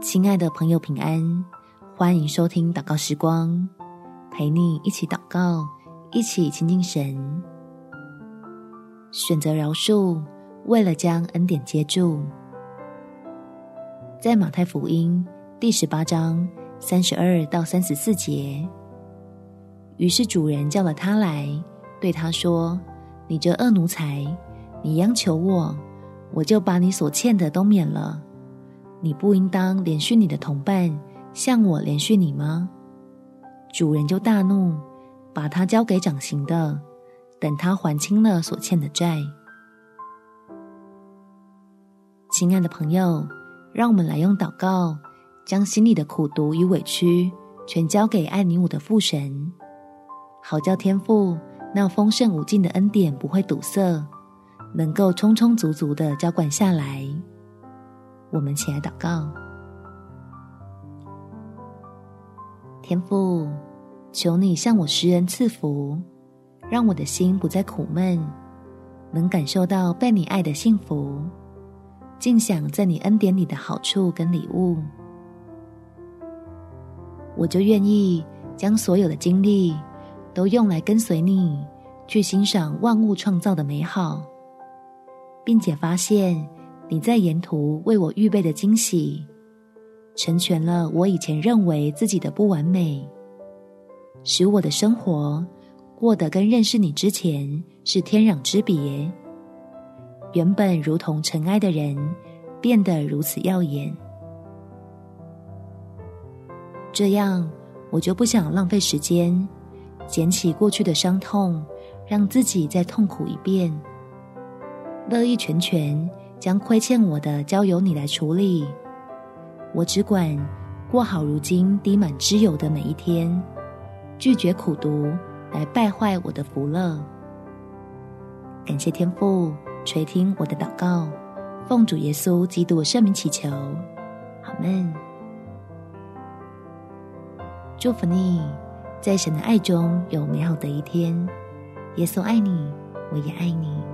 亲爱的朋友，平安！欢迎收听祷告时光，陪你一起祷告，一起亲近神。选择饶恕，为了将恩典接住。在马太福音第十八章三十二到三十四节，于是主人叫了他来，对他说：“你这恶奴才，你央求我，我就把你所欠的都免了。”你不应当怜恤你的同伴，像我怜恤你吗？主人就大怒，把他交给掌刑的，等他还清了所欠的债。亲爱的朋友，让我们来用祷告，将心里的苦毒与委屈，全交给爱你我的父神，好叫天父那丰盛无尽的恩典不会堵塞，能够充充足足的浇灌下来。我们起来祷告，天父，求你向我施恩赐福，让我的心不再苦闷，能感受到被你爱的幸福，尽享在你恩典里的好处跟礼物。我就愿意将所有的精力都用来跟随你，去欣赏万物创造的美好，并且发现。你在沿途为我预备的惊喜，成全了我以前认为自己的不完美，使我的生活过得跟认识你之前是天壤之别。原本如同尘埃的人，变得如此耀眼。这样，我就不想浪费时间，捡起过去的伤痛，让自己再痛苦一遍，乐意全全。将亏欠我的交由你来处理，我只管过好如今滴满脂油的每一天，拒绝苦读来败坏我的福乐。感谢天父垂听我的祷告，奉主耶稣基督圣名祈求，阿们。祝福你，在神的爱中有美好的一天。耶稣爱你，我也爱你。